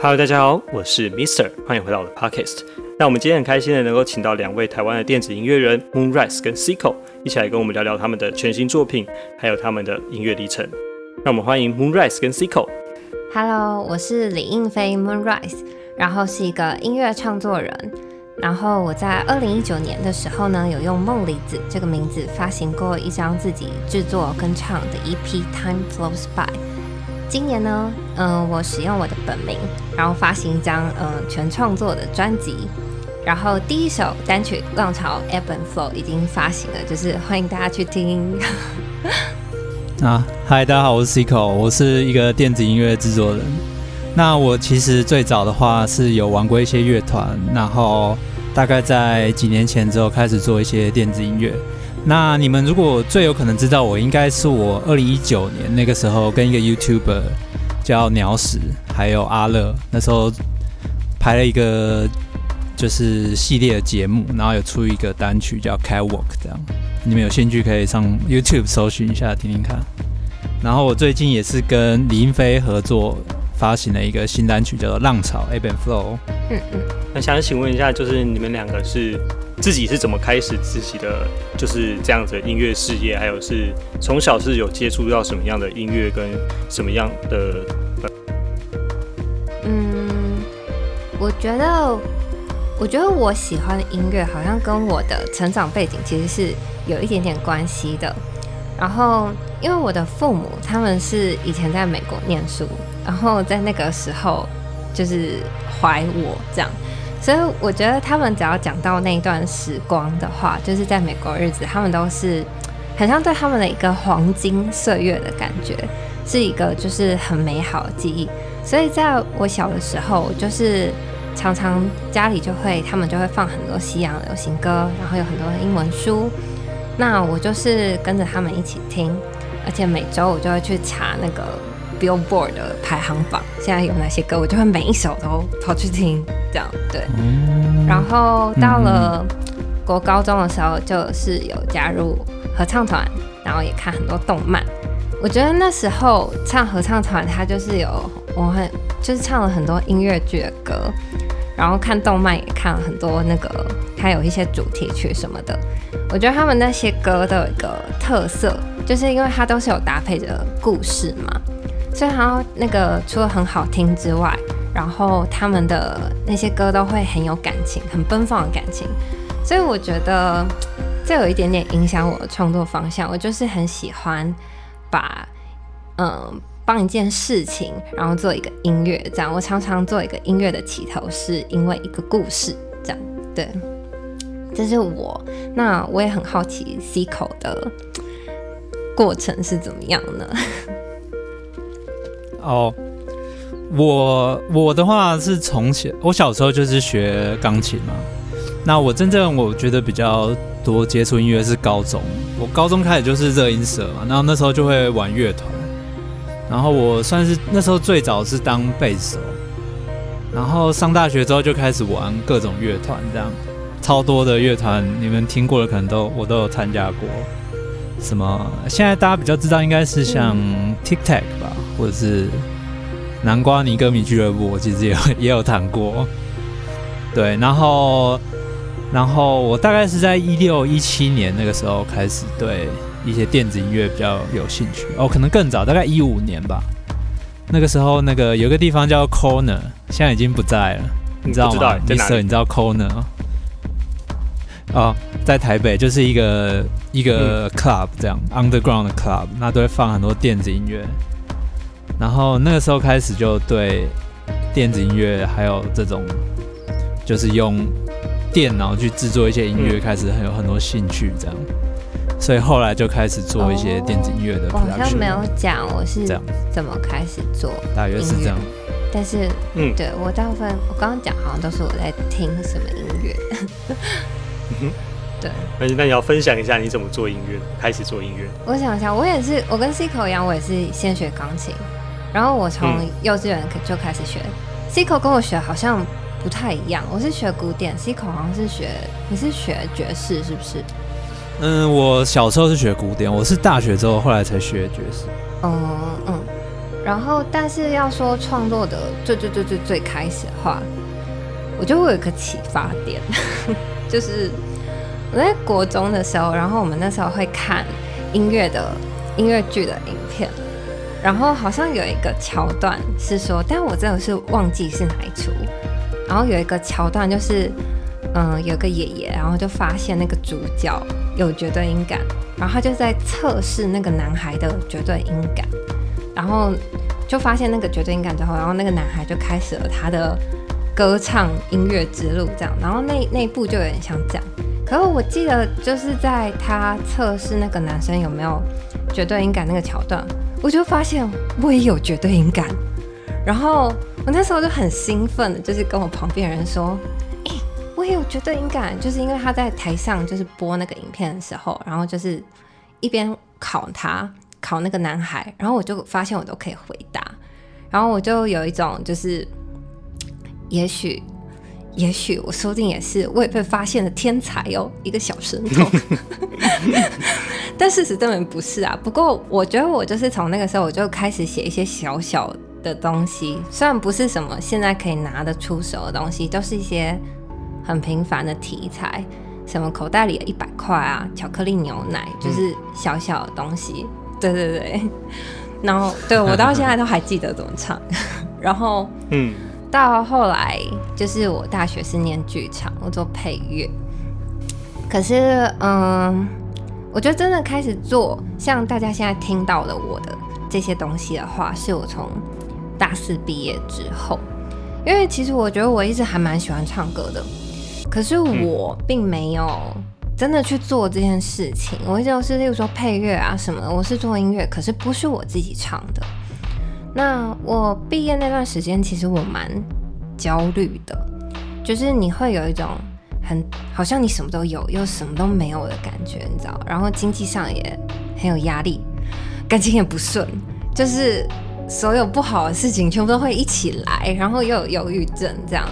Hello，大家好，我是 Mister，欢迎回到我的 Podcast。那我们今天很开心的能够请到两位台湾的电子音乐人 Moonrise 跟 Sico 一起来跟我们聊聊他们的全新作品，还有他们的音乐历程。让我们欢迎 Moonrise 跟 Sico。Hello，我是李应飞 Moonrise，然后是一个音乐创作人。然后我在二零一九年的时候呢，有用梦离子这个名字发行过一张自己制作跟唱的 EP Time Flows By。今年呢，嗯，我使用我的本名，然后发行一张嗯全创作的专辑。然后第一首单曲《浪潮 Ebb and Flow》已经发行了，就是欢迎大家去听。啊，嗨，大家好，我是 Cico，我是一个电子音乐制作人。那我其实最早的话是有玩过一些乐团，然后大概在几年前之后开始做一些电子音乐。那你们如果最有可能知道我，应该是我二零一九年那个时候跟一个 YouTuber 叫鸟屎，还有阿乐，那时候拍了一个就是系列的节目，然后有出一个单曲叫 Catwalk，这样你们有兴趣可以上 YouTube 搜寻一下听听看。然后我最近也是跟李英飞合作。发行了一个新单曲，叫做《浪潮 Ebb and Flow》。嗯嗯，那想请问一下，就是你们两个是自己是怎么开始自己的就是这样子的音乐事业？还有是从小是有接触到什么样的音乐跟什么样的？嗯，我觉得，我觉得我喜欢的音乐好像跟我的成长背景其实是有一点点关系的。然后，因为我的父母他们是以前在美国念书。然后在那个时候，就是怀我这样，所以我觉得他们只要讲到那一段时光的话，就是在美国日子，他们都是很像对他们的一个黄金岁月的感觉，是一个就是很美好的记忆。所以在我小的时候，就是常常家里就会他们就会放很多西洋流行歌，然后有很多英文书，那我就是跟着他们一起听，而且每周我就会去查那个。Billboard 的排行榜现在有哪些歌，我就会每一首都跑去听，这样对。然后到了国高中的时候，就是有加入合唱团，然后也看很多动漫。我觉得那时候唱合唱团，他就是有我很就是唱了很多音乐剧的歌，然后看动漫也看了很多那个，它有一些主题曲什么的。我觉得他们那些歌都有一个特色，就是因为它都是有搭配着故事嘛。所以，他那个除了很好听之外，然后他们的那些歌都会很有感情，很奔放的感情。所以我觉得这有一点点影响我的创作方向。我就是很喜欢把嗯帮一件事情，然后做一个音乐这样。我常常做一个音乐的起头，是因为一个故事这样。对，这是我。那我也很好奇 C 口的过程是怎么样呢？哦，我我的话是从小，我小时候就是学钢琴嘛。那我真正我觉得比较多接触音乐是高中，我高中开始就是热音社嘛，然后那时候就会玩乐团。然后我算是那时候最早是当贝斯手，然后上大学之后就开始玩各种乐团，这样超多的乐团，你们听过的可能都我都有参加过。什么？现在大家比较知道应该是像 Tic Tac 吧。或者是南瓜尼歌迷俱乐部，我其实也 也有谈过，对，然后然后我大概是在一六一七年那个时候开始对一些电子音乐比较有兴趣，哦，可能更早，大概一五年吧。那个时候那个有个地方叫 Corner，现在已经不在了，你知道吗？你知你知道 Corner？哦，在台北就是一个一个 club 这样 underground 的 club，那都会放很多电子音乐。然后那个时候开始就对电子音乐还有这种就是用电脑去制作一些音乐开始很有很多兴趣，这样，所以后来就开始做一些电子音乐的。我好像没有讲我是这样怎么开始做，大约是这样。但是，嗯，对我大部分我刚刚讲好像都是我在听什么音乐。对，那那你要分享一下你怎么做音乐，开始做音乐？我想一下，我也是，我跟 C 口一样，我也是先学钢琴。然后我从幼稚园就开始学，Cico 跟我学好像不太一样，我是学古典，Cico 好像是学，你是学爵士是不是？嗯，我小时候是学古典，我是大学之后后来才学爵士。嗯嗯，然后，但是要说创作的最最最最最开始的话，我觉得我有一个启发点，就是我在国中的时候，然后我们那时候会看音乐的音乐剧的影片，然后好像有一个桥段是说，但我真的是忘记是哪一出，然后有一个桥段就是，嗯，有个爷爷，然后就发现那个主角有绝对音感，然后他就在测试那个男孩的绝对音感，然后就发现那个绝对音感之后，然后那个男孩就开始了他的歌唱音乐之路，这样，然后那那部就有点像这样。可是我记得就是在他测试那个男生有没有绝对音感那个桥段，我就发现我也有绝对音感，然后我那时候就很兴奋，就是跟我旁边人说，诶、我也有绝对音感，就是因为他在台上就是播那个影片的时候，然后就是一边考他考那个男孩，然后我就发现我都可以回答，然后我就有一种就是，也许。也许我说不定也是未被发现的天才哦，一个小神童。但事实根本不是啊。不过我觉得我就是从那个时候我就开始写一些小小的东西，虽然不是什么现在可以拿得出手的东西，都是一些很平凡的题材，什么口袋里的一百块啊，巧克力牛奶，就是小小的东西。对对对，然后对我到现在都还记得怎么唱。然后嗯，到后来就是我大学是念剧场，我做配乐。可是，嗯，我觉得真的开始做像大家现在听到的我的这些东西的话，是我从大四毕业之后。因为其实我觉得我一直还蛮喜欢唱歌的，可是我并没有真的去做这件事情。我一直都是，例如说配乐啊什么的，我是做音乐，可是不是我自己唱的。那我毕业那段时间，其实我蛮焦虑的，就是你会有一种很好像你什么都有，又什么都没有的感觉，你知道？然后经济上也很有压力，感情也不顺，就是所有不好的事情全部都会一起来，然后又有忧郁症这样。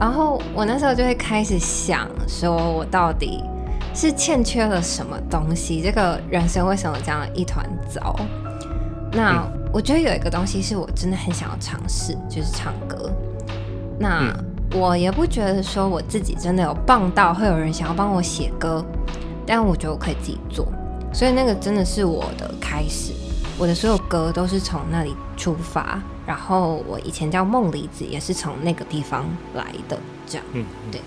然后我那时候就会开始想，说我到底是欠缺了什么东西？这个人生为什么这样一团糟？那我觉得有一个东西是我真的很想要尝试，就是唱歌。那我也不觉得说我自己真的有棒到会有人想要帮我写歌，但我觉得我可以自己做，所以那个真的是我的开始。我的所有歌都是从那里出发，然后我以前叫梦离子，也是从那个地方来的。这样，嗯，对。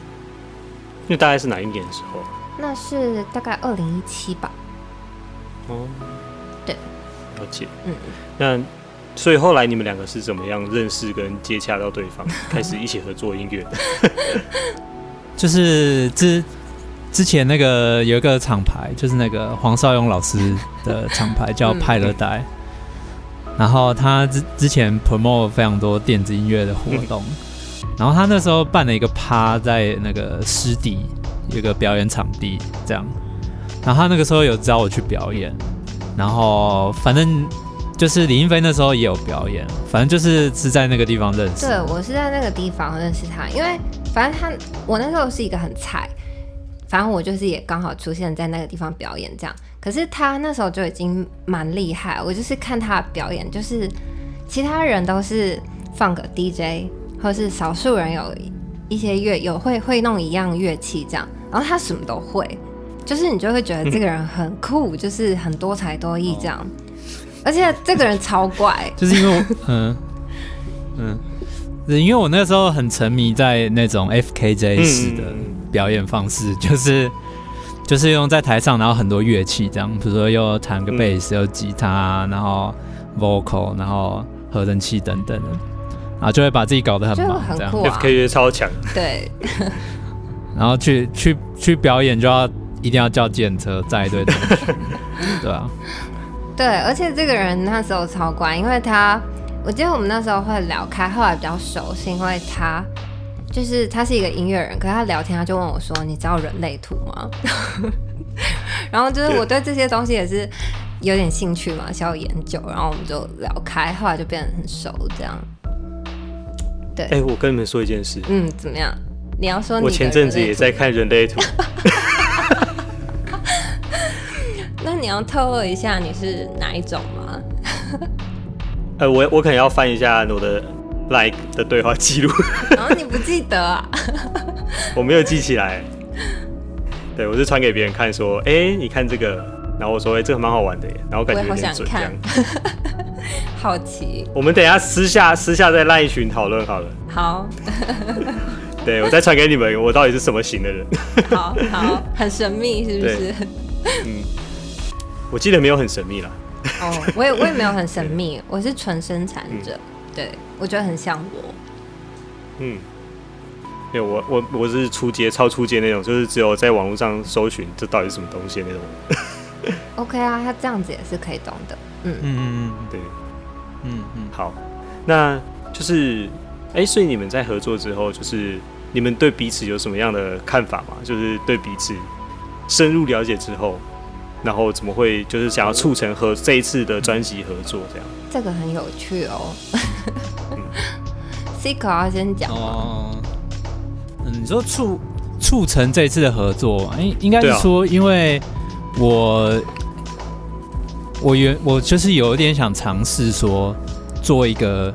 那大概是哪一年的时候？那是大概二零一七吧。哦，对，了解。嗯，那所以后来你们两个是怎么样认识跟接洽到对方，开始一起合作音乐。的？就是之之前那个有一个厂牌，就是那个黄少勇老师的厂牌叫 嗯派乐代，然后他之之前 promote 非常多电子音乐的活动，然后他那时候办了一个趴在那个湿地有一个表演场地这样，然后他那个时候有找我去表演，然后反正就是李云飞那时候也有表演，反正就是是在那个地方认识。对，我是在那个地方认识他，因为反正他我那时候是一个很菜，反正我就是也刚好出现在那个地方表演这样。可是他那时候就已经蛮厉害，我就是看他表演，就是其他人都是放个 DJ，或是少数人有一些乐有会会弄一样乐器这样，然后他什么都会，就是你就会觉得这个人很酷，就是很多才多艺这样。而且这个人超怪，就是因为我嗯。嗯，是因为我那时候很沉迷在那种 FKJ 式的嗯表演方式，就是就是用在台上，然后很多乐器这样，比如说又弹个嗯。贝斯，又吉他，然后 vocal，然后合成器等等的，然后就会把自己搞得很就忙这样，很酷啊。FKJ 超强，对。然后去去去表演就要一定要叫电车载一堆东西，对啊，对，而且这个人那时候超乖，因为他，我记得我们那时候会聊开，后来比较熟，是因为他就是他是一个音乐人，可是他聊天他就问我说：“你知道人类图吗？” 然后就是我对这些东西也是有点兴趣嘛，想要研究，然后我们就聊开，后来就变得很熟，这样。对，哎、我跟你们说一件事，嗯，怎么样？你要说你我前阵子也在看人类图，你要透露一下你是哪一种吗？呃，我我可能要翻一下我的 like 的对话记录，然 后你不记得啊？我没有记起来。对，我是传给别人看，说，哎、你看这个，然后我说，哎、这个蛮好玩的耶，然后感觉好想点准这样看。好奇，我们等一下私下私下再赖一群讨论好了。好，对我再传给你们，我到底是什么型的人？好，好，很神秘，是不是？我记得没有很神秘啦。哦，我也我也没有很神秘，我是纯生产者，对我觉得很像我。嗯，没有，我我我是出街超出街那种，就是只有在网络上搜寻这到底是什么东西那种。OK 啊，他这样子也是可以懂的。嗯，嗯嗯嗯对，嗯嗯好，那就是，哎、所以你们在合作之后，就是你们对彼此有什么样的看法吗？就是对彼此深入了解之后，然后怎么会就是想要促成和这一次的专辑合作这样？这个很有趣哦。C 口要先讲？哦，嗯，你说促促成这次的合作，应应该是说，因为我我原我就是有一点想尝试说做一个，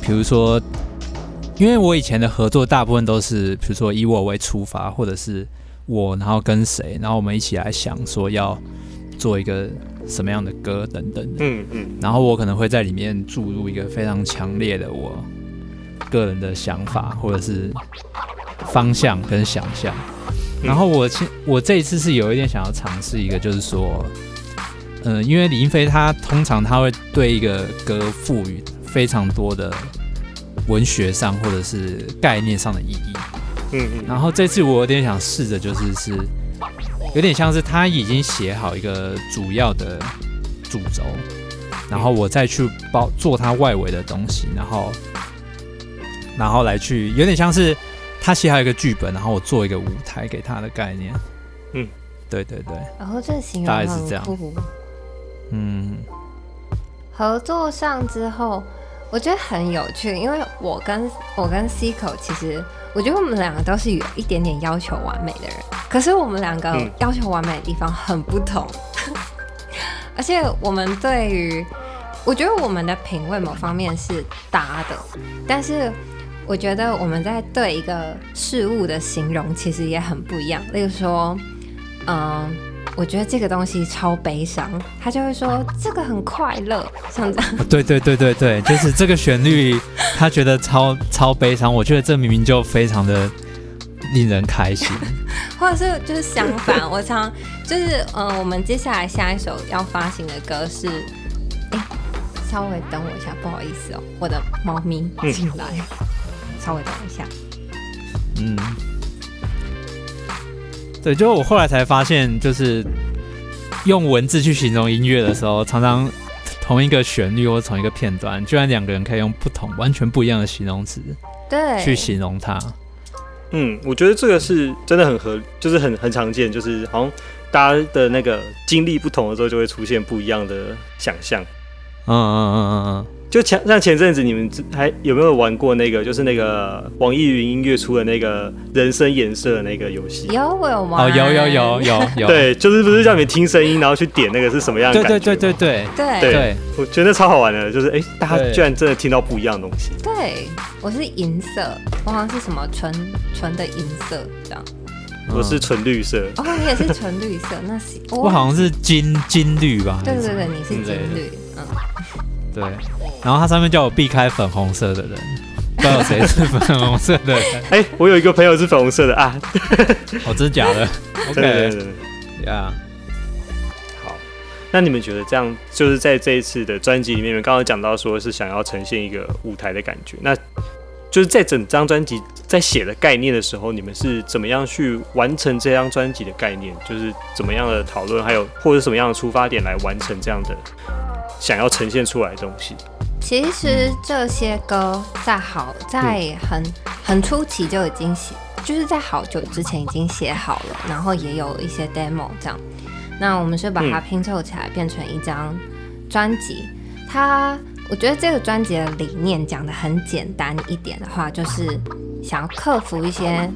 比如说，因为我以前的合作大部分都是，比如说以我为出发，或者是我然后跟谁，然后我们一起来想说要做一个什么样的歌等等的。嗯嗯然后我可能会在里面注入一个非常强烈的我个人的想法，或者是方向跟想象。然后我其我这一次是有一点想要尝试一个，就是说，嗯、因为李英飞他通常他会对一个歌赋予非常多的文学上或者是概念上的意义。嗯嗯。然后这次我有点想试着，就是是有点像是他已经写好一个主要的主轴，然后我再去包做他外围的东西，然后然后来去有点像是他写好一个剧本，然后我做一个舞台给他的概念。嗯，对对对，然后这个形容大概是这样。嗯。合作上之后，我觉得很有趣，因为我跟我跟 C 口其实，我觉得我们两个都是有一点点要求完美的人，可是我们两个嗯要求完美的地方很不同，而且我们对于，我觉得我们的品味某方面是搭的，但是我觉得我们在对一个事物的形容其实也很不一样，例如说，嗯。我觉得这个东西超悲伤，他就会说这个很快乐，像这样。哦对对对对对，就是这个旋律，他觉得超超悲伤，我觉得这明明就非常的令人开心。或者是就是相反，我常就是嗯、呃我们接下来下一首要发行的歌是，哎、稍微等我一下，不好意思哦，我的猫咪进来，稍微等一下。嗯，对，就是我后来才发现，就是用文字去形容音乐的时候，常常同一个旋律或同一个片段，居然两个人可以用不同、完全不一样的形容词对，去形容它。嗯，我觉得这个是真的很合，就是很很常见，就是好像大家的那个经历不同的时候，就会出现不一样的想象。嗯嗯嗯嗯嗯，就前像前阵子你们还有没有玩过那个，就是那个网易云音乐出的那个人声颜色的那个游戏？有我有玩，哦，有有有有 有，对，就是不是叫你们听声音，然后去点那个是什么样的对感觉？对对对对对对对，我觉得超好玩的，就是哎、大家居然真的听到不一样的东西。对，我是银色，我好像是什么纯纯的银色这样。我是纯绿色，哦，你也是纯绿色，那是我好像是金金绿吧？对对对，你是金绿，嗯，对，然后它上面叫我避开粉红色的人，不知道有 谁是粉红色的人，哎、我有一个朋友是粉红色的啊，哦，真的假的？OK。呀，好，那你们觉得这样，就是在这一次的专辑里面，你们刚刚讲到说是想要呈现一个舞台的感觉，那就是在整张专辑在写的概念的时候，你们是怎么样去完成这张专辑的概念？就是怎么样的讨论，还有或者什么样的出发点来完成这样的想要呈现出来的东西？其实这些歌在好在很很初期就已经写，就是在好久之前已经写好了，然后也有一些 demo 这样。那我们是把它嗯拼凑起来变成一张专辑。它，我觉得这个专辑的理念讲的很简单一点的话，就是想要克服一些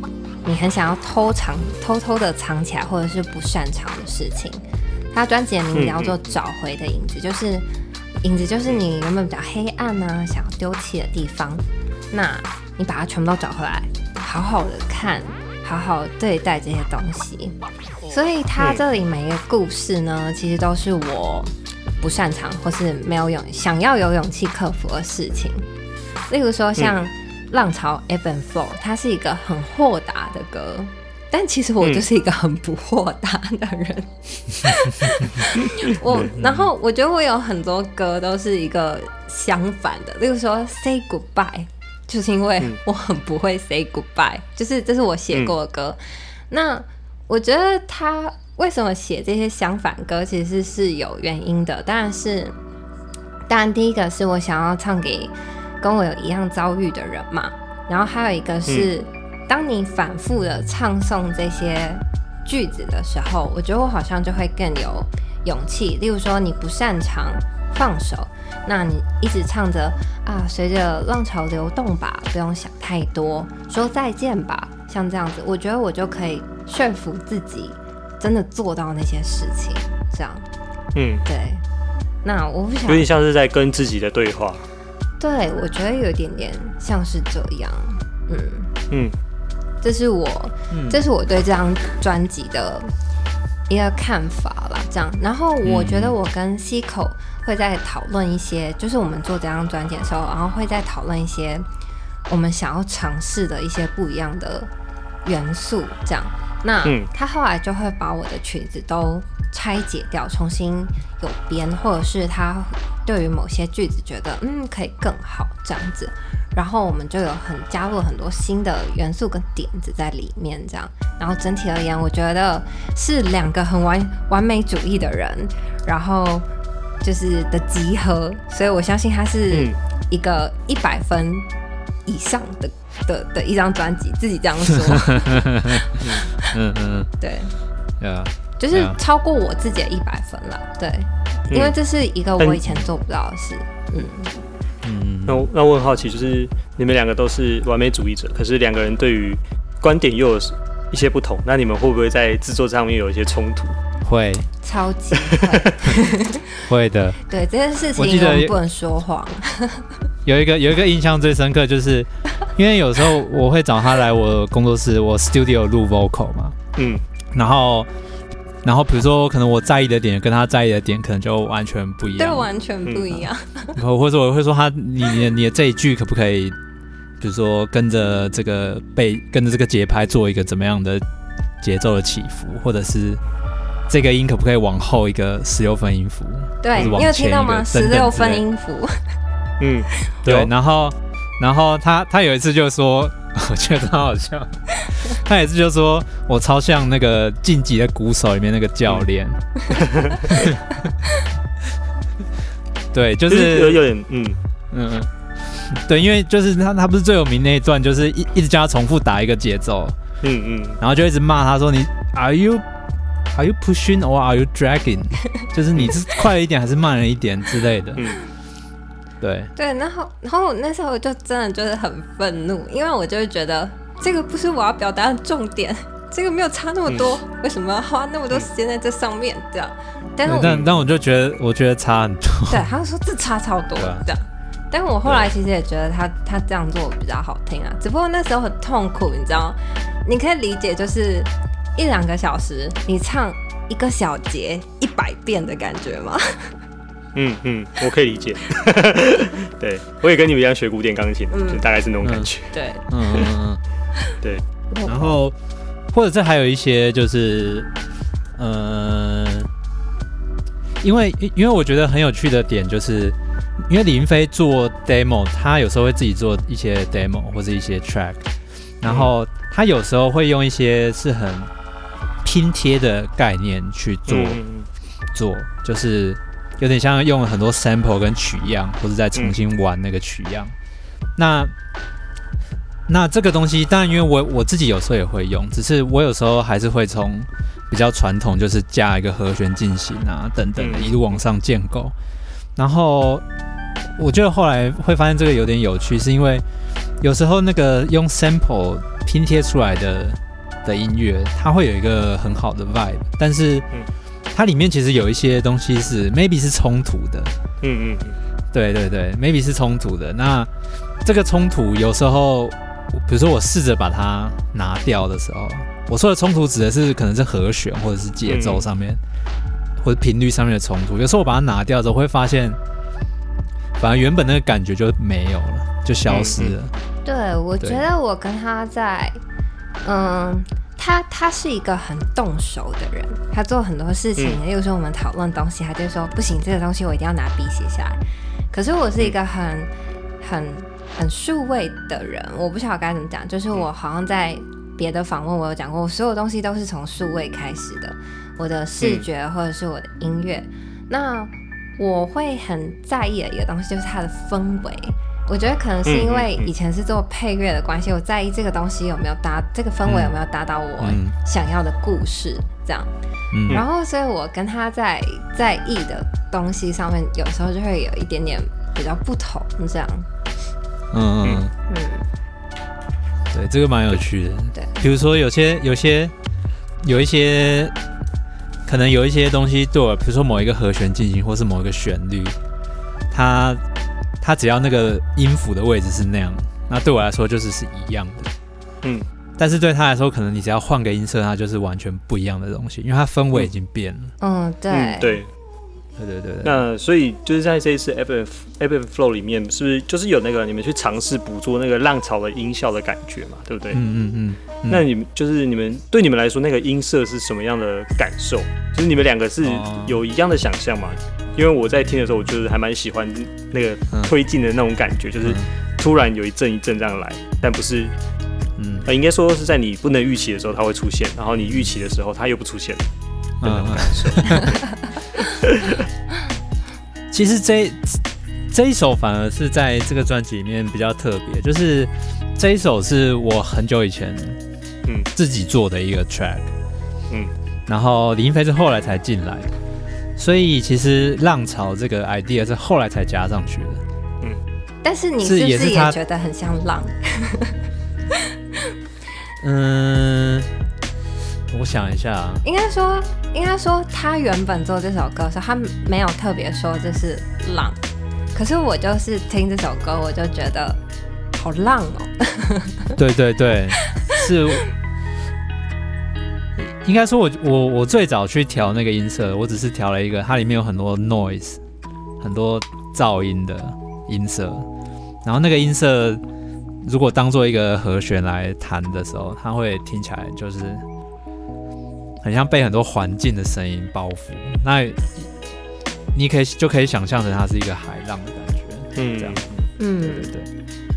你很想要偷藏、偷偷的藏起来或者是不擅长的事情。他专辑的名字叫做《找回的影子》，就是影子就是你原本比较黑暗呢，想要丢弃的地方，那你把它全部都找回来，好好的看，好好对待这些东西。所以他这里每一个故事呢，其实都是我不擅长或是没有勇想要有勇气克服的事情。例如说像《浪潮 Ebb and Flow》，它是一个很豁达的歌，但其实我就是一个很不豁达的人。我然后我觉得我有很多歌都是一个相反的，例如说《Say Goodbye》，就是因为我很不会 Say Goodbye，就是这是我写过的歌。那我觉得他为什么写这些相反歌，其实是有原因的。当然是，当然第一个是我想要唱给。跟我有一样遭遇的人嘛，然后还有一个是，当你反复的唱诵这些句子的时候，我觉得我好像就会更有勇气。例如说，你不擅长放手，那你一直唱着啊，随着浪潮流动吧，不用想太多，说再见吧，像这样子，我觉得我就可以说服自己，真的做到那些事情。这样，嗯，对。那我不想有点像是在跟自己的对话。对，我觉得有一点点像是这样，嗯嗯，这是我，这是我对这张专辑的一个看法啦。这样，然后我觉得我跟 C 口会在讨论一些，就是我们做这张专辑的时候，然后会在讨论一些我们想要尝试的一些不一样的元素，这样。那他后来就会把我的曲子都拆解掉，重新有编，或者是他对于某些句子觉得嗯可以更好这样子，然后我们就有很加入很多新的元素跟点子在里面这样，然后整体而言，我觉得是两个很完完美主义的人，然后就是的集合，所以我相信他是一个一百分以上的。的的一张专辑，自己这样说，嗯嗯，对，啊，就是超过我自己的一百分了，对，因为这是一个我以前做不到的事，嗯。嗯，那那我很好奇，就是你们两个都是完美主义者，可是两个人对于观点又有一些不同，那你们会不会在制作上面有一些冲突？会，超级会，会的，对这件事情，我们不能说谎。有一个有一个印象最深刻，就是因为有时候我会找他来我工作室，我 studio 录 vocal 嘛，嗯，然后然后比如说可能我在意的点跟他在意的点可能就完全不一样，对，完全不一样。然后或者我会说他，你你你的这一句可不可以，比如说跟着这个被跟着这个节拍做一个怎么样的节奏的起伏，或者是这个音可不可以往后一个十六分音符？对，你有听到吗？十六分音符。嗯，对，然后，然后他 他有一次就说，我觉得很好笑。他有一次就说我超像那个晋级的鼓手里面那个教练。对，就是有有点，嗯嗯嗯，对，因为就是他他不是最有名那一段，就是一一直叫他重复打一个节奏，嗯嗯，然后就一直骂他说你 Are you Are you pushing or are you dragging？就是你是快了一点还是慢了一点之类的。对对，然后然后那时候就真的就是很愤怒，因为我就会觉得这个不是我要表达的重点，这个没有差那么多，为什么要花那么多时间在这上面？这样，但是但但我就觉得我觉得差很多。对，他就说这差超多这样，但我后来其实也觉得他他这样做比较好听啊，只不过那时候很痛苦，你知道？你可以理解就是一两个小时你唱一个小节一百遍的感觉吗？嗯嗯，我可以理解。对，我也跟你们一样学古典钢琴，就大概是那种感觉。对，嗯嗯嗯，对。然后，或者这还有一些，就是，呃，因为因为我觉得很有趣的点，就是因为李云飞做 demo，他有时候会自己做一些 demo 或者一些 track，然后他有时候会用一些是很拼贴的概念去做做，就是。有点像用了很多 sample 跟取样，或者再重新玩那个取样。那那这个东西，当然因为我我自己有时候也会用，只是我有时候还是会从比较传统，就是加一个和弦进行啊等等的，一路往上建构。然后我觉得后来会发现这个有点有趣，是因为有时候那个用 sample 拼贴出来的的音乐，它会有一个很好的 vibe，但是。它里面其实有一些东西是 maybe 是冲突的，嗯嗯嗯，对对对，maybe 是冲突的。那这个冲突有时候，比如说我试着把它拿掉的时候，我说的冲突指的是可能是和弦或者是节奏上面，或者频率上面的冲突。有时候我把它拿掉之后，会发现，反而原本那个感觉就没有了，就消失了。对，我觉得我跟他在，嗯，他他是一个很动手的人，他做很多事情，例如说我们讨论东西，他就说不行，这个东西我一定要拿笔写下来。可是我是一个很很很数位的人，我不晓得该怎么讲，就是我好像在别的访问我有讲过，我所有东西都是从数位开始的，我的视觉或者是我的音乐，那我会很在意的一个东西就是它的氛围。我觉得可能是因为以前是做配乐的关系，我在意这个东西有没有达，这个氛围有没有达到我想要的故事，这样。然后，所以我跟他在在意的东西上面，有时候就会有一点点比较不同，这样。嗯嗯嗯。对，这个蛮有趣的。对，比如说有些有些有一些，可能有一些东西对我，比如说某一个和弦进行，或是某一个旋律，它。它只要那个音符的位置是那样，那对我来说就是是一样的。嗯，但是对他来说，可能你只要换个音色，它就是完全不一样的东西，因为它氛围已经变了。嗯，对，对，对对对。那所以就是在这一次 FF FF Flow 里面，是不是就是有那个你们去尝试捕捉那个浪潮的音效的感觉嘛？对不对？嗯嗯嗯。那你们就是你们对你们来说，那个音色是什么样的感受？就是你们两个是有一样的想象吗？因为我在听的时候，我就是还蛮喜欢那个推进的那种感觉，就是突然有一阵一阵这样来，但不是，嗯，应该说是在你不能预期的时候它会出现，然后你预期的时候它又不出现的那种感受。其实这这一首反而是在这个专辑里面比较特别，就是这一首是我很久以前嗯。自己做的一个 track，嗯，然后李英飞是后来才进来。所以其实浪潮这个 idea 是后来才加上去的，嗯，但是你是不是也觉得很像浪？嗯，我想一下，应该说，应该说他原本做这首歌的时候，他没有特别说这是浪，可是我就是听这首歌，我就觉得好浪哦。对对对，是。应该说，我我我最早去调那个音色，我只是调了一个，它里面有很多 noise，很多噪音的音色。然后那个音色，如果当做一个和弦来弹的时候，它会听起来就是很像被很多环境的声音包覆。那你可以就可以想象成它是一个海浪的感觉，嗯，这样，嗯，对对对。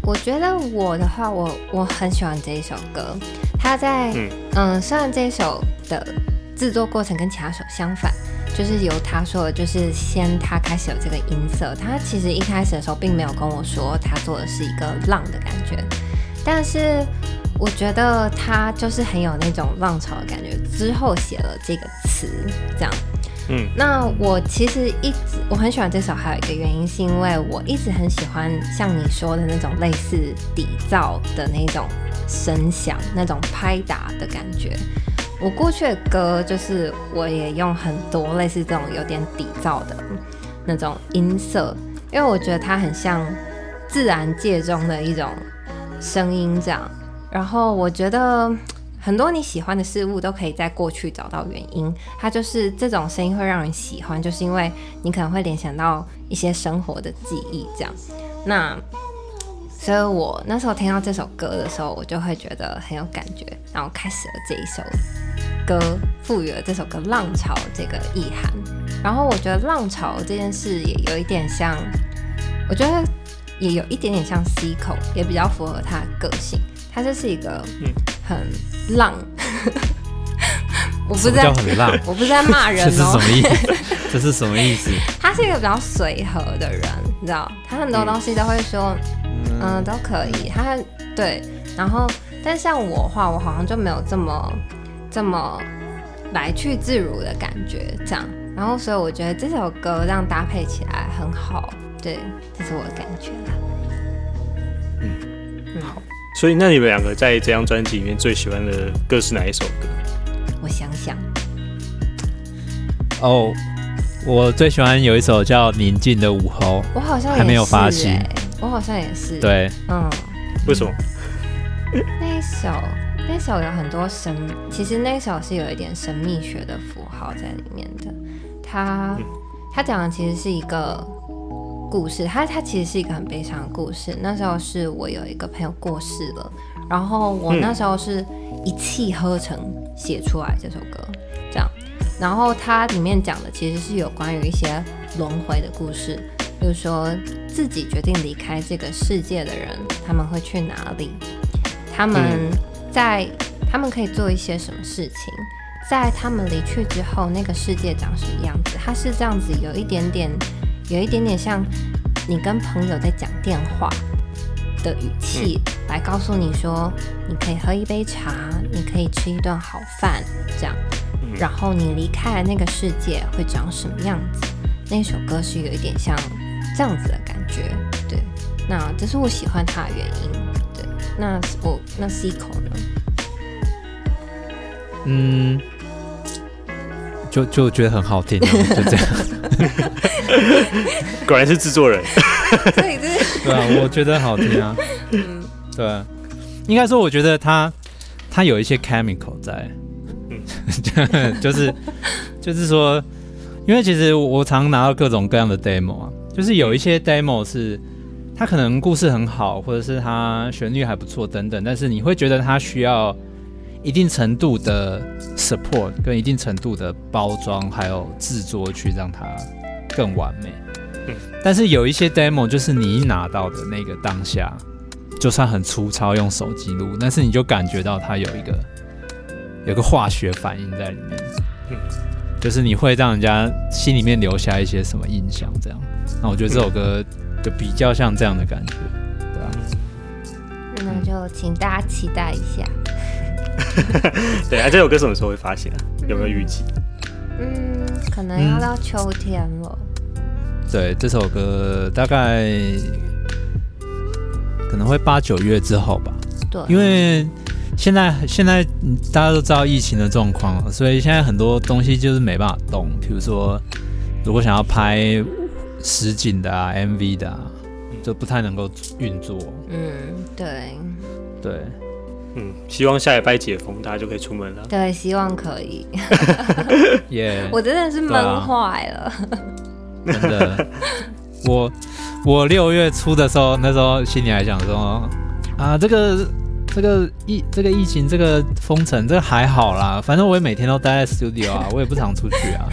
我觉得我的话，我我很喜欢这一首歌。他在嗯，虽然这首的制作过程跟其他首相反，就是由他说，就是先他开始有这个音色。他其实一开始的时候并没有跟我说他做的是一个浪的感觉，但是我觉得他就是很有那种浪潮的感觉。之后写了这个词，这样。嗯，那我其实一直我很喜欢这首，还有一个原因是因为我一直很喜欢像你说的那种类似底噪的那种声响，那种拍打的感觉。我过去的歌就是我也用很多类似这种有点底噪的那种音色，因为我觉得它很像自然界中的一种声音这样。然后我觉得。很多你喜欢的事物都可以在过去找到原因，它就是这种声音会让人喜欢，就是因为你可能会联想到一些生活的记忆，这样。那所以我那时候听到这首歌的时候，我就会觉得很有感觉，然后开始了这一首歌，赋予了这首歌“浪潮”这个意涵。然后我觉得“浪潮”这件事也有一点像，我觉得也有一点点像 C 口，也比较符合他的个性。他就是一个很浪，我不是在很浪，我不是在骂人哦。这是什么意思？这是什么意思？他是一个比较随和的人，你知道，他很多东西都会说，嗯，都可以。他对，然后，但像我的话，我好像就没有这么这么来去自如的感觉，这样。然后，所以我觉得这首歌这样搭配起来很好。对，这是我的感觉。嗯，好。所以，那你们两个在这张专辑里面最喜欢的歌是哪一首歌？我想想，哦，我最喜欢有一首叫《宁静的午后我好像还没有发是行欸我好像也是。》，，对，嗯，为什么？那一首那一首有很多神，其实那一首是有一点神秘学的符号在里面的。它嗯它讲的其实是一个故事，他他其实是一个很悲伤的故事。那时候是我有一个朋友过世了，然后我嗯那时候是一气呵成写出来这首歌，这样。然后它里面讲的其实是有关于一些轮回的故事，比如说自己决定离开这个世界的人，他们会去哪里？他们在、他们可以做一些什么事情？在他们离去之后，那个世界长什么样子？它是这样子，有一点点，有一点点像你跟朋友在讲电话的语气，来告诉你说，你可以喝一杯茶，你可以吃一顿好饭，这样。嗯然后你离开了那个世界会长什么样子？那首歌是有一点像这样子的感觉，对。那这是我喜欢他的原因，对。那我那 C 口呢？嗯，就就觉得很好听啊，就这样。果然是制作人。所以这是对啊，我觉得好听啊。嗯对啊，应该说我觉得他他有一些 chemical 在，嗯 就是就是说，因为其实我常拿到各种各样的 demo 啊，就是有一些 demo 是它可能故事很好，或者是它旋律还不错等等，但是你会觉得它需要一定程度的 support 跟一定程度的包装还有制作去让它更完美。嗯但是有一些 demo 就是你一拿到的那个当下，就算很粗糙用手机录，但是你就感觉到它有一个有个化学反应在里面，嗯就是你会让人家心里面留下一些什么印象，这样。那我觉得这首歌就比较像这样的感觉，对啊。那就请大家期待一下。对啊，这首歌什么时候会发行啊？有没有预计？嗯，可能要到秋天了。对，这首歌大概可能会八九月之后吧，对，因为现在现在嗯大家都知道疫情的状况了，所以现在很多东西就是没办法动。比如说，如果想要拍实景的啊、MV 的啊，就不太能够运作。嗯，对对，嗯，希望下礼拜解封，大家就可以出门了。对，希望可以。也、我真的是闷坏了。真的，我我六月初的时候，那时候心里还想说啊，这个这个疫这个疫情这个封城这个还好啦，反正我也每天都待在 studio 啊，我也不常出去啊。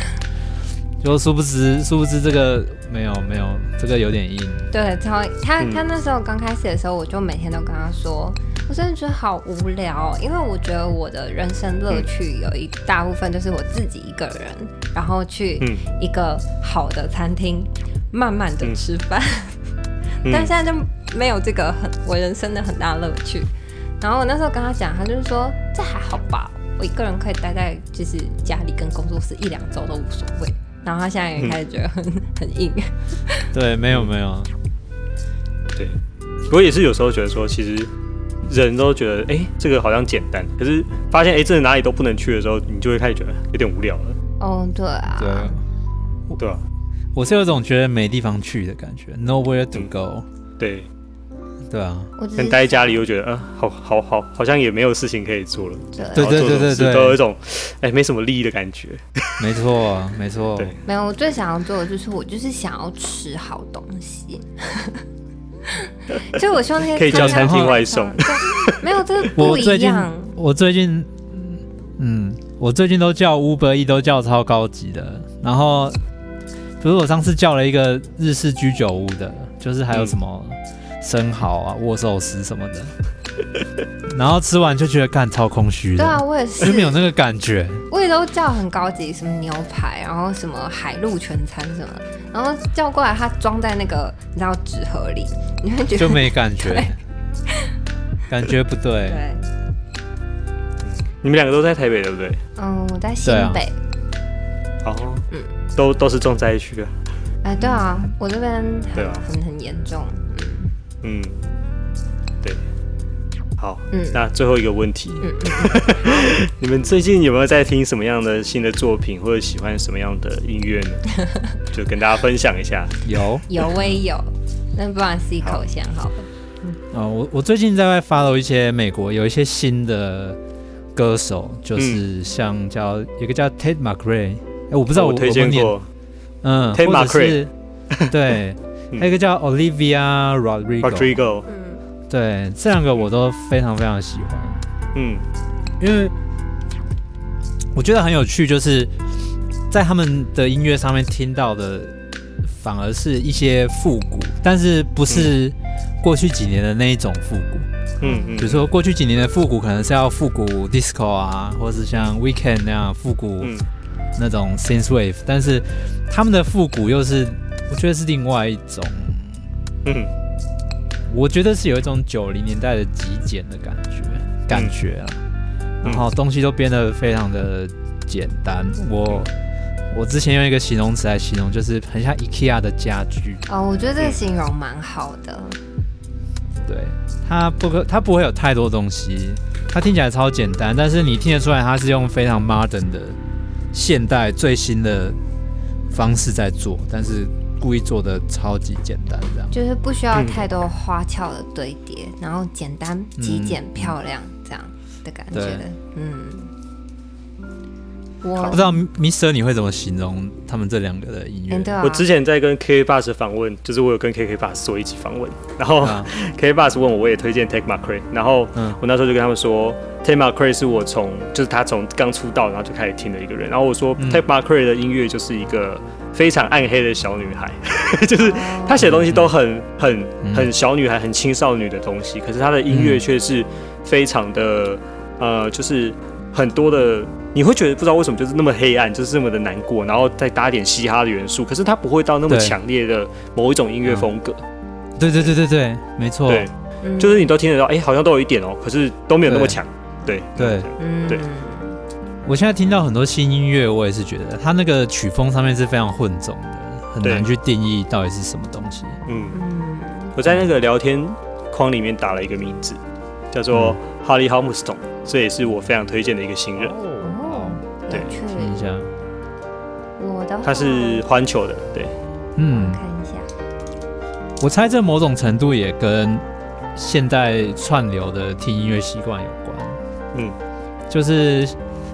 就殊不知，殊不知这个没有没有，这个有点硬。对，超他嗯他那时候刚开始的时候，我就每天都跟他说，我真的觉得好无聊哦，因为我觉得我的人生乐趣有一大部分就是我自己一个人，然后去嗯一个好的餐厅慢慢的嗯吃饭，嗯 但现在就没有这个很我人生的很大乐趣。然后我那时候跟他讲，他就是说这还好吧，我一个人可以待在就是家里跟工作室一两周都无所谓。然后他现在也开始觉得很、很硬，对，没有没有，对，不过也是有时候觉得说，其实人都觉得，哎、这个好像简单，可是发现，哎、真的哪里都不能去的时候，你就会开始觉得有点无聊了，哦，对啊，对，对啊、我是有种觉得没地方去的感觉，nowhere to 嗯。go。对，对啊，我只是但待在家里又觉得，啊、好好好，好像也没有事情可以做了，对。对对对对都有一种，哎、没什么利益的感觉。没错没错。对。没有，我最想要做的就是我就是想要吃好东西，就我希望那些可以叫餐厅外送。送，没有这个不一我最近样，我最近，嗯，我最近都叫 Uber E 都叫超高级的，然后，比如我上次叫了一个日式居酒屋的，就是还有什么生蚝啊、握寿司什么的，然后吃完就觉得干超空虚对啊，我也是。就，没有那个感觉。我也都叫很高级，什么牛排，然后什么海陆全餐什么，然后叫过来，它装在那个你知道纸盒里，你会觉得就没感觉，感觉不对。对，你们两个都在台北，对不对？嗯，我在新对啊。北，哦，嗯。都都是重灾区啊。哎，对啊，我这边很对啊。很很严重，嗯，嗯，对。好，嗯。那最后一个问题，嗯嗯，你们最近有没有在听什么样的新的作品，或者喜欢什么样的音乐呢？就跟大家分享一下。有。有我也有，那不然 C 口先好。了。啊、我我最近在外 follow 一些美国有一些新的歌手，就是像叫有一个叫 Ted McRae，哎、我不知道我我推荐，过。嗯 Ted 或者是对，嗯 还有一个叫 Olivia Rodrigo，Rodrigo，嗯。对，这两个我都非常非常喜欢。嗯。因为我觉得很有趣，就是在他们的音乐上面听到的，反而是一些复古，但是不是过去几年的那一种复古。嗯嗯，比如说过去几年的复古，可能是要复古 disco 啊，或是像 Weekend 那样复古嗯。那种 synth wave，但是他们的复古又是，我觉得是另外一种，嗯我觉得是有一种九零年代的极简的感觉，感觉啊。然后东西都变得非常的简单。我我之前用一个形容词来形容，就是很像 IKEA 的家具。哦，我觉得这个形容蛮好的。对，它不可，它不会有太多东西，它听起来超简单，但是你听得出来它是用非常 modern 的现代最新的方式在做，但是故意做的超级简单，这样。就是不需要嗯太多花俏的堆叠，然后简单、极简、漂亮这样的感觉。嗯，我不知道 Mister 你会怎么形容他们这两个的音乐？嗯啊，我之前在跟 KK Bus 访问，就是我有跟 KK Bus 做一起访问，然后啊，KK Bus 问我，我也推荐 Take McRae，然后嗯我那时候就跟他们说，Take McRae 是我从就是他从刚出道然后就开始听的一个人，然后我说、嗯 Take McRae 的音乐就是一个非常暗黑的小女孩，就是她写的东西都很很嗯。很小女孩、很青少女的东西，可是她的音乐却是非常的呃，就是很多的。你会觉得不知道为什么就是那么黑暗，就是那么的难过，然后再搭一点嘻哈的元素，可是它不会到那么强烈的某一种音乐风格。对对对对对，没错。对，嗯。就是你都听得到，哎、好像都有一点哦、可是都没有那么强。对。对。嗯。对我现在听到很多新音乐，我也是觉得它那个曲风上面是非常混种的，很对。难去定义到底是什么东西。嗯，嗯。我在那个聊天框里面打了一个名字，叫做哈利·哈姆斯通，这也是我非常推荐的一个新人。哦，有对。趣。听一下，我的话。他是环球的，对，嗯，看一下，我猜这某种程度也跟现代串流的听音乐习惯有关。嗯，就是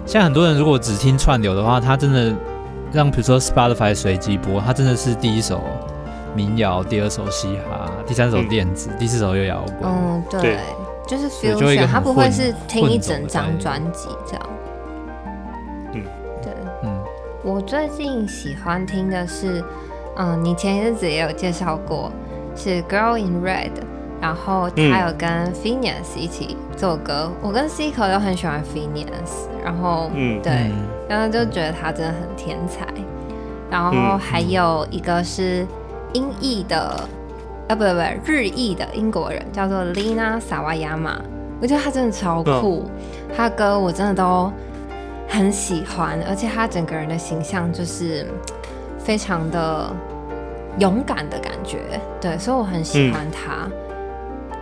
像很多人如果只听串流的话，他真的让比如说 Spotify 随机播，他真的是第一首民谣，第二首嘻哈，第三首嗯电子，第四首又摇滚。嗯，对对，就是 fusion，他不会是听一整张专辑这样。嗯，对。嗯，我最近喜欢听的是，嗯，你前一阵子也有介绍过，是 Girl in Red，然后嗯他有跟 Phineas 一起做歌，我跟 C 口都很喜欢 Phineas，然后、嗯。对，嗯然后就觉得他真的很天才，然后嗯还有一个是英译的，啊不不不日裔的英国人，叫做 Lina Sawayama，我觉得他真的超酷，他歌我真的都很喜欢，而且他整个人的形象就是非常的勇敢的感觉，对，所以我很喜欢他。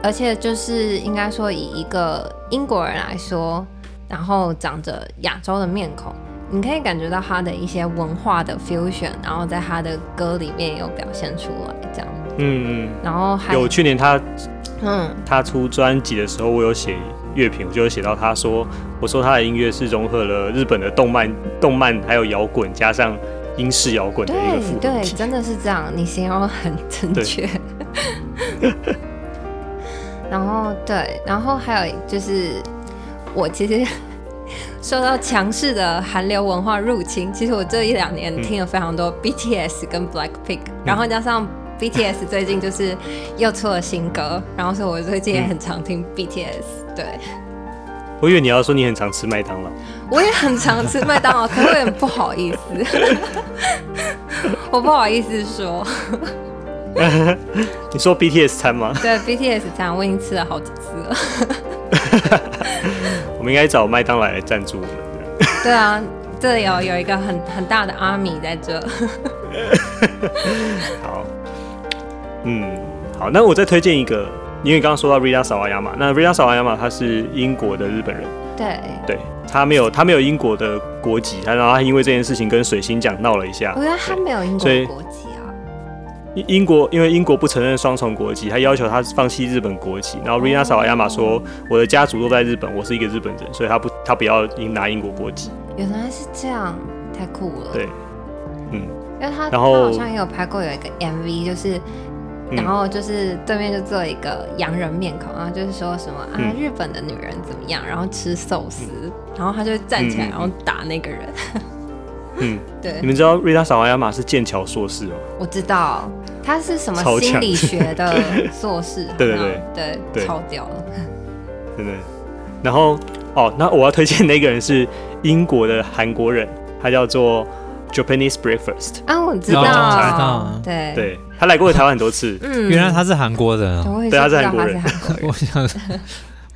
而且就是应该说，以一个英国人来说，然后长着亚洲的面孔，你可以感觉到他的一些文化的 fusion，然后在他的歌里面有表现出来，这样。嗯嗯然后还嗯，有去年他嗯他出专辑的时候，我有写乐评，我就有写到他说，我说他的音乐是融合了日本的动漫、动漫还有摇滚，加上英式摇滚的一个对对。真的是这样，你形容很正确。然后对，然后还有就是，我其实 受到强势的韩流文化入侵，其实我这一两年嗯听了非常多 BTS 跟 Blackpink，、然后加上 BTS 最近就是又出了新歌，然后所以我最近也很常听 BTS。对，我以为你要说你很常吃麦当劳，我也很常吃麦当劳，可是我有点不好意思，我不好意思说。你说 BTS 餐吗？对 BTS 餐，我已经吃了好几次了。我们应该找麦当劳来赞助我们。对啊，这里有有一个很很大的阿米在这。好，嗯，好，那我再推荐一个因为刚刚说到 Rita Sawayama，那 Rita Sawayama 他是英国的日本人，对，对他没有他没有英国的国籍，他然后他因为这件事情跟水星奖闹了一下我，觉得他没有英国国籍啊。英英国因为英国不承认双重国籍，他要求他放弃日本国籍，然后 Rina Sawayama 说我的家族都在日本，我是一个日本人，所以他不他不要英拿英国国籍。原来是这样，太酷了。对，嗯，因为他然后他好像也有拍过有一个 MV，就是。嗯然后就是对面就做一个洋人面孔，然后就是说什么啊，嗯日本的女人怎么样，然后吃寿司，然后他就站起来，然后打那个人。嗯，对。你，们知道 Rina Sawayama 是剑桥硕士哦，我知道他是什么心理学的硕士，对 对对。对超屌。的。真的。然后哦，那我要推荐那个人是英国的韩国人，他叫做 Japanese Breakfast，啊，我知哦道，知道。对，对他来过台湾很多次，嗯。原来他是韩国人啊！对他是韩国人。是韩国人。我想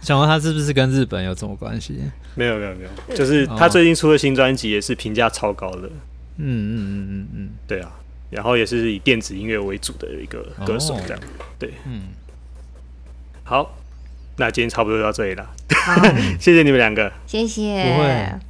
想问他是不是跟日本有什么关系？没有没有没有，就是他最近出的新专辑也是评价超高的，嗯嗯嗯嗯嗯。对啊，然后也是以电子音乐为主的一个歌手，这样。对。嗯，好，那今天差不多到这里了，谢谢你们两个。谢谢，不会